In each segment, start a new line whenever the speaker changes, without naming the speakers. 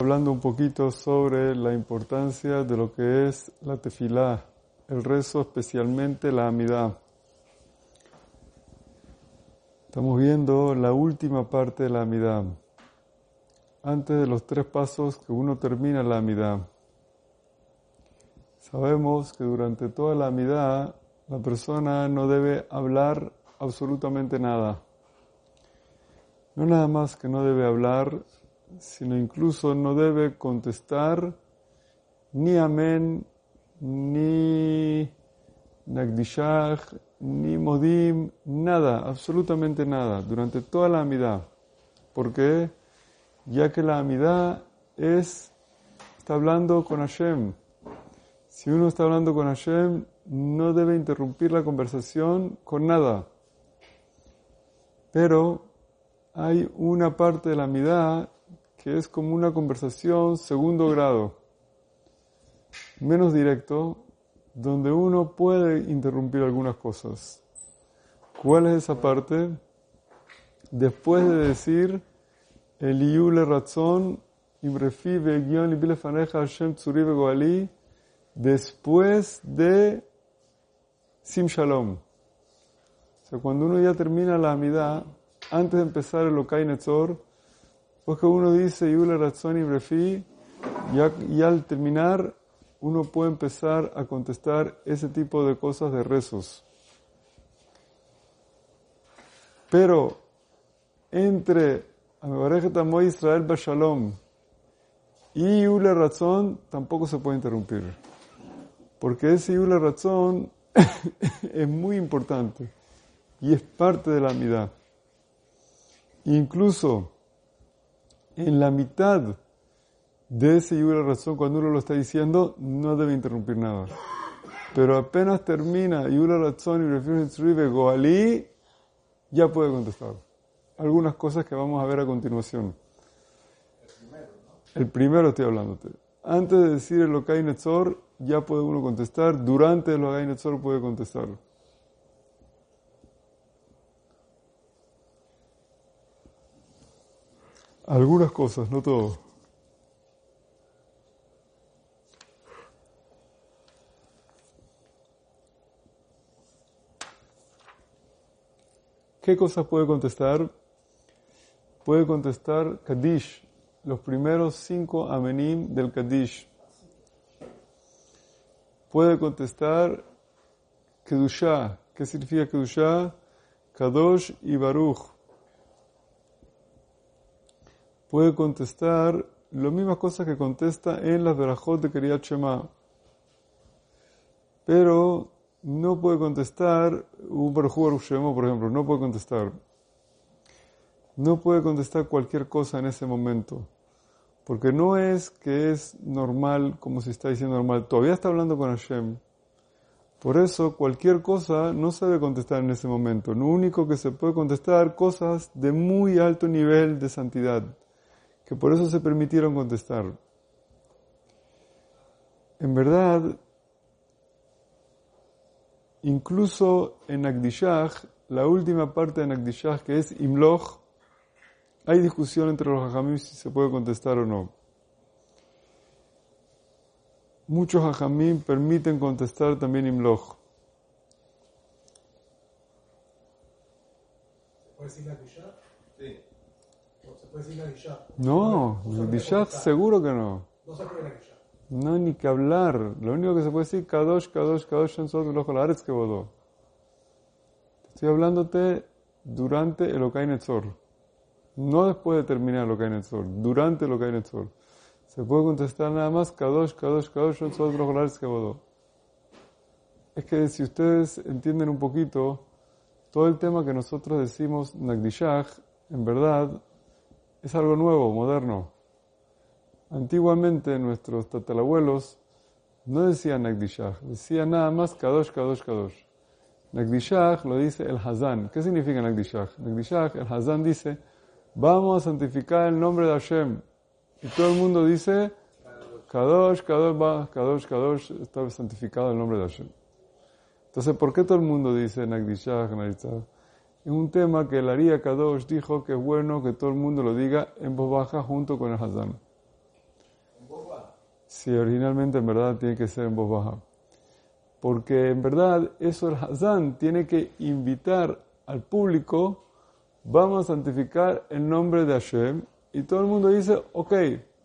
hablando un poquito sobre la importancia de lo que es la tefilá, el rezo, especialmente la amidad. Estamos viendo la última parte de la amidad, antes de los tres pasos que uno termina la amidad. Sabemos que durante toda la amidad la persona no debe hablar absolutamente nada. No nada más que no debe hablar, sino incluso no debe contestar ni amén, ni nagdishach, ni modim, nada, absolutamente nada, durante toda la amidad. ¿Por qué? Ya que la amidad es, está hablando con Hashem. Si uno está hablando con Hashem, no debe interrumpir la conversación con nada. Pero hay una parte de la amidad que es como una conversación segundo grado, menos directo, donde uno puede interrumpir algunas cosas. ¿Cuál es esa parte? Después de decir el Yule Razón, Vegion y Faneja Hashem Tzuri Goali, después de Sim Shalom. O sea, cuando uno ya termina la amidad, antes de empezar el Okai Netzor, pues que uno dice Yule Razón y Brefi, y al terminar uno puede empezar a contestar ese tipo de cosas de rezos. Pero entre Amo Israel Bashalom y Yule Razón tampoco se puede interrumpir. Porque ese Yule Razón es muy importante y es parte de la amidad. Incluso en la mitad de ese Yula razón, cuando uno lo está diciendo, no debe interrumpir nada. Pero apenas termina Yula razón y refiere Goalí, ya puede contestar. Algunas cosas que vamos a ver a continuación. El primero estoy hablándote. Antes de decir el Okai Netzor, ya puede uno contestar. Durante el Okai Netzor puede contestar. Algunas cosas, no todo. ¿Qué cosas puede contestar? Puede contestar Kaddish, los primeros cinco amenim del Kaddish. Puede contestar Kedushah. ¿Qué significa Kedushah? Kadosh y Baruch puede contestar las mismas cosas que contesta en las verajot de Kriyat Shema. Pero no puede contestar un Baruch Shema, por ejemplo, no puede contestar. No puede contestar cualquier cosa en ese momento. Porque no es que es normal, como si está diciendo normal. Todavía está hablando con Hashem. Por eso, cualquier cosa no se debe contestar en ese momento. Lo único que se puede contestar, cosas de muy alto nivel de santidad que por eso se permitieron contestar. En verdad, incluso en Agdishach, la última parte de Agdishach, que es Imloch, hay discusión entre los hajamim si se puede contestar o no. Muchos hajamim permiten contestar también Imloch. No, seguro que no. No, ni que hablar. Lo único que se puede decir, Kadosh, Kadosh, Kadosh, Aretz que vodó. Estoy hablándote durante el Okai Netzor. No después de terminar el Okai Netzor, durante el Okai Netzor. Se puede contestar nada más, Kadosh, Kadosh, Kadosh, Aretz que vodó. Es que si ustedes entienden un poquito, todo el tema que nosotros decimos Nagdishach, en verdad, es algo nuevo, moderno. Antiguamente nuestros tatarabuelos no decían Nagdishach, decían nada más Kadosh, Kadosh, Kadosh. Nagdishach lo dice el Hazán. ¿Qué significa Nagdishach? Nagdishach, el Hazán dice, vamos a santificar el nombre de Hashem. Y todo el mundo dice, Kadosh, Kadosh, Kadosh, Kadosh, está santificado el nombre de Hashem. Entonces, ¿por qué todo el mundo dice Nagdishach, Nagdishach? Es un tema que el Kadosh dijo que es bueno que todo el mundo lo diga en voz baja junto con el Hazán. si originalmente en verdad tiene que ser en voz baja. Porque en verdad eso el Hazán tiene que invitar al público, vamos a santificar el nombre de Hashem, y todo el mundo dice, ok,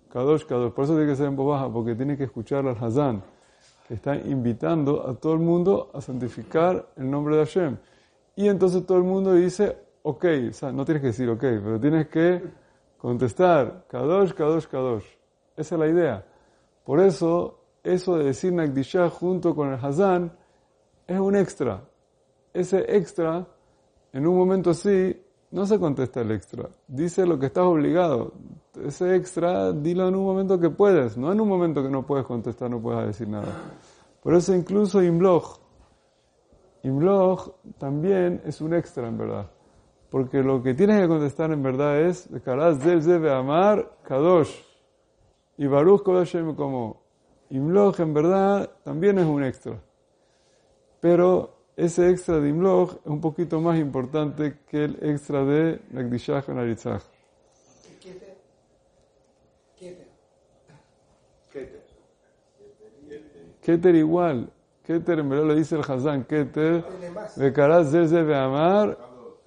Kadosh, Kadosh. Por eso tiene que ser en voz baja, porque tiene que escuchar al Hazán, que está invitando a todo el mundo a santificar el nombre de Hashem. Y entonces todo el mundo dice, ok, o sea, no tienes que decir ok, pero tienes que contestar, Kadosh, Kadosh, Kadosh. Esa es la idea. Por eso, eso de decir Nagdishah junto con el Hazán es un extra. Ese extra, en un momento así, no se contesta el extra. Dice lo que estás obligado. Ese extra, dilo en un momento que puedes, no en un momento que no puedes contestar, no puedes decir nada. Por eso incluso Imblog, Imblog también es un extra en verdad. Porque lo que tienes que contestar en verdad es, Del Amar Kadosh. Y Baruch Kodosh como Imlog en verdad también es un extra. Pero ese extra de Imlog es un poquito más importante que el extra de Nagdishach Naritzach. Keter. Keter igual. Keter en verdad lo dice el Hazán. Keter. De Karaz de Amar.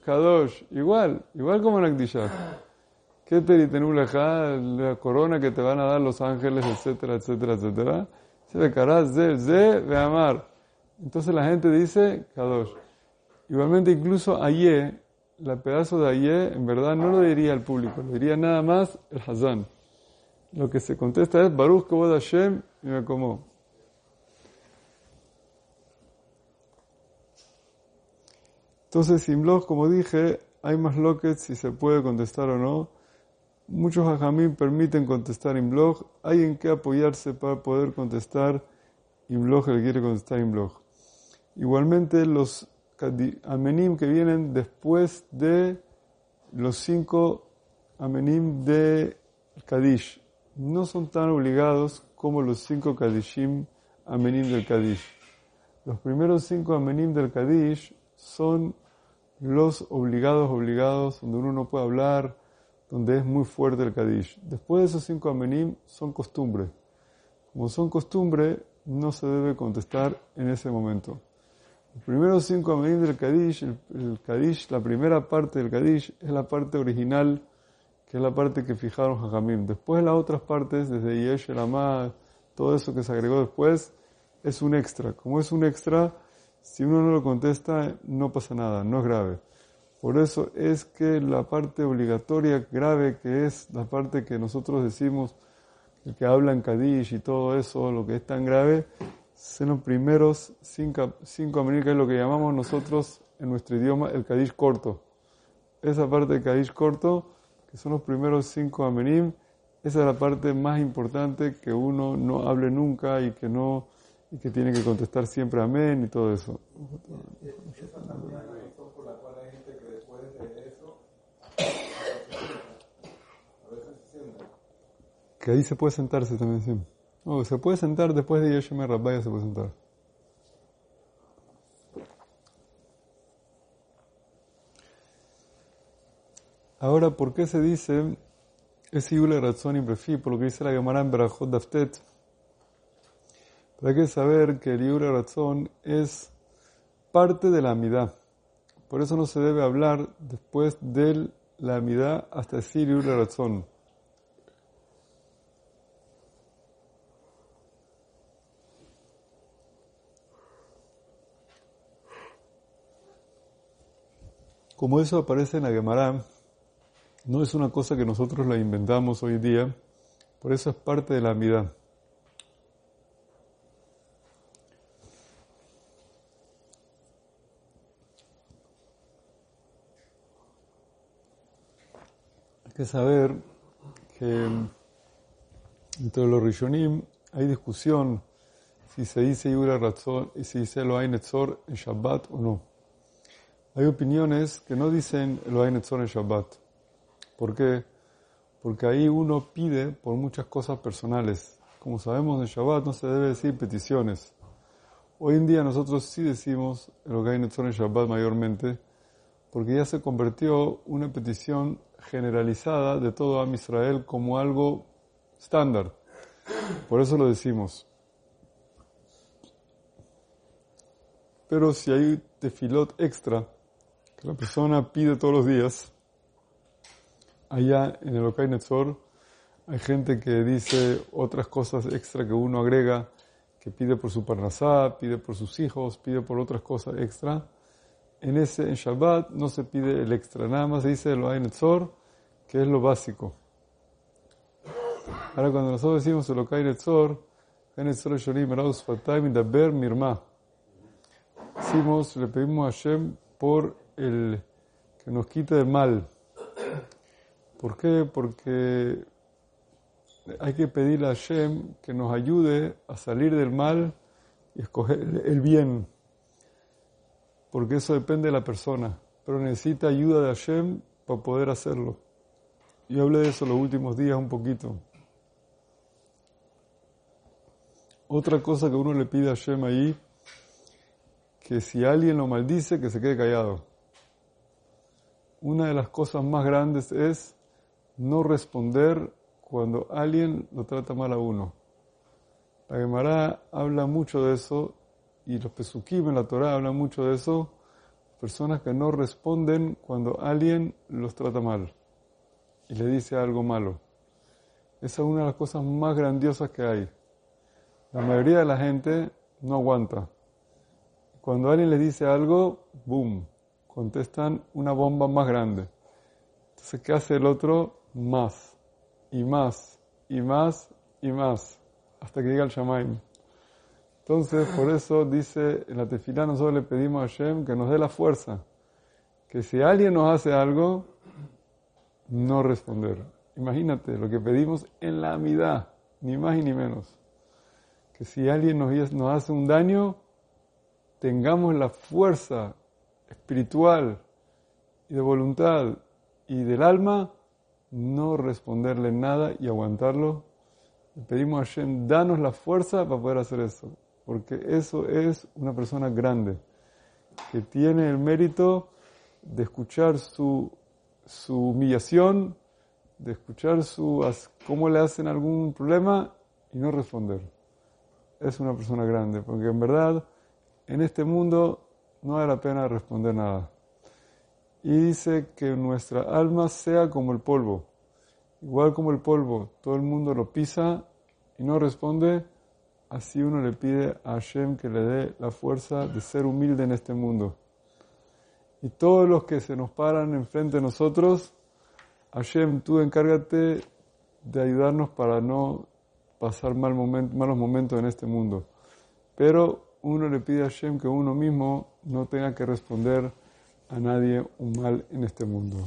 Kadosh. Igual. Igual como Nagdishach. Keter y Tenulejá, la corona que te van a dar los ángeles, etcétera, etcétera, etcétera. Se ve Karaz de Amar. Entonces la gente dice Kadosh. Igualmente incluso Aye, la pedazo de Aye, en verdad no lo diría al público, lo diría nada más el Hazán. Lo que se contesta es Baruch Kavod Hashem y me como. Entonces, Simloch, como dije, hay más loquets si se puede contestar o no. Muchos hajamim permiten contestar blog. Hay en qué apoyarse para poder contestar blog, el quiere contestar blog. Igualmente los amenim que vienen después de los cinco amenim de Kadish no son tan obligados como los cinco Kadishim amenim del Kadish. Los primeros cinco amenim del Kadish son los obligados, obligados, donde uno no puede hablar, donde es muy fuerte el Kadish. Después de esos cinco amenim son costumbre. Como son costumbre, no se debe contestar en ese momento. Los primeros cinco amenim del Kadish, el, Kadish, la primera parte del Kadish es la parte original, que es la parte que fijaron Jajamim. Después las otras partes, desde Yesh, el todo eso que se agregó después, es un extra. Como es un extra, si uno no lo contesta, no pasa nada, no es grave. Por eso es que la parte obligatoria grave, que es la parte que nosotros decimos, el que habla en Kadish y todo eso, lo que es tan grave, son los primeros cinco, cinco que es lo que llamamos nosotros en nuestro idioma el Kadish corto. Esa parte del Kadish corto, que son los primeros cinco amenim, esa es la parte más importante que uno no hable nunca y que no y que tiene que contestar siempre amén y todo eso. Que ahí se puede sentarse también, sí. Oh, se puede sentar después de Yeshua Rabbaya, se puede sentar. Ahora, ¿por qué se dice es Yule Razón y Prefi? Por lo que dice la Gemara en Berajot Daftet. Pero hay que saber que el Yule Razón es parte de la amidad. Por eso no se debe hablar después de la amidad hasta decir Yule Razón. Como eso aparece en la Gemara, no es una cosa que nosotros la inventamos hoy día, por eso es parte de la amidad. Que saber que entre los Rishonim hay discusión si se dice Yura Ratzon y si dice Lo Netzor en Shabbat o no. Hay opiniones que no dicen lo hay en Shabbat. ¿Por qué? Porque ahí uno pide por muchas cosas personales. Como sabemos, en Shabbat no se debe decir peticiones. Hoy en día nosotros sí decimos lo que hay en Shabbat mayormente, porque ya se convirtió una petición generalizada de todo Am Israel como algo estándar. Por eso lo decimos. Pero si hay tefilot extra que la persona pide todos los días, allá en el Okai Netzor hay gente que dice otras cosas extra que uno agrega, que pide por su parnasá, pide por sus hijos, pide por otras cosas extra. En ese, en Shabbat, no se pide el extra, nada más se dice el Okai Netzor, que es lo básico. Ahora cuando nosotros decimos el Okai Netzor, Netzor Shorim Raus Fatay Daber Mirma. Decimos, le pedimos a Hashem por el que nos quite el mal. ¿Por qué? Porque hay que pedirle a Hashem que nos ayude a salir del mal y escoger el bien. Porque eso depende de la persona. Pero necesita ayuda de Hashem para poder hacerlo. Yo hablé de eso los últimos días un poquito. Otra cosa que uno le pide a Hashem ahí, que si alguien lo maldice, que se quede callado. Una de las cosas más grandes es no responder cuando alguien lo trata mal a uno. La Gemara habla mucho de eso y los Pesukim en la Torah hablan mucho de eso. Personas que no responden cuando alguien los trata mal y le dice algo malo. Esa es una de las cosas más grandiosas que hay. La mayoría de la gente no aguanta. Cuando alguien les dice algo, boom, contestan una bomba más grande. Entonces, ¿qué hace el otro? Más, y más, y más, y más, hasta que llega el Shamaim. Entonces, por eso dice, en la tefilá nosotros le pedimos a Hashem que nos dé la fuerza, que si alguien nos hace algo, no responder. Imagínate lo que pedimos en la amidad, ni más ni menos. Que si alguien nos, nos hace un daño, tengamos la fuerza espiritual y de voluntad y del alma, no responderle nada y aguantarlo. Le pedimos a Hashem, danos la fuerza para poder hacer eso, porque eso es una persona grande, que tiene el mérito de escuchar su su humillación, de escuchar su, cómo le hacen algún problema y no responder. Es una persona grande, porque en verdad en este mundo no vale la pena responder nada. Y dice que nuestra alma sea como el polvo, igual como el polvo, todo el mundo lo pisa y no responde, así uno le pide a Hashem que le dé la fuerza de ser humilde en este mundo. Y todos los que se nos paran enfrente de nosotros, Hashem, tú encárgate de ayudarnos para no pasar mal malos momentos en este mundo. Pero uno le pide a Hashem que uno mismo no tenga que responder a nadie un mal en este mundo.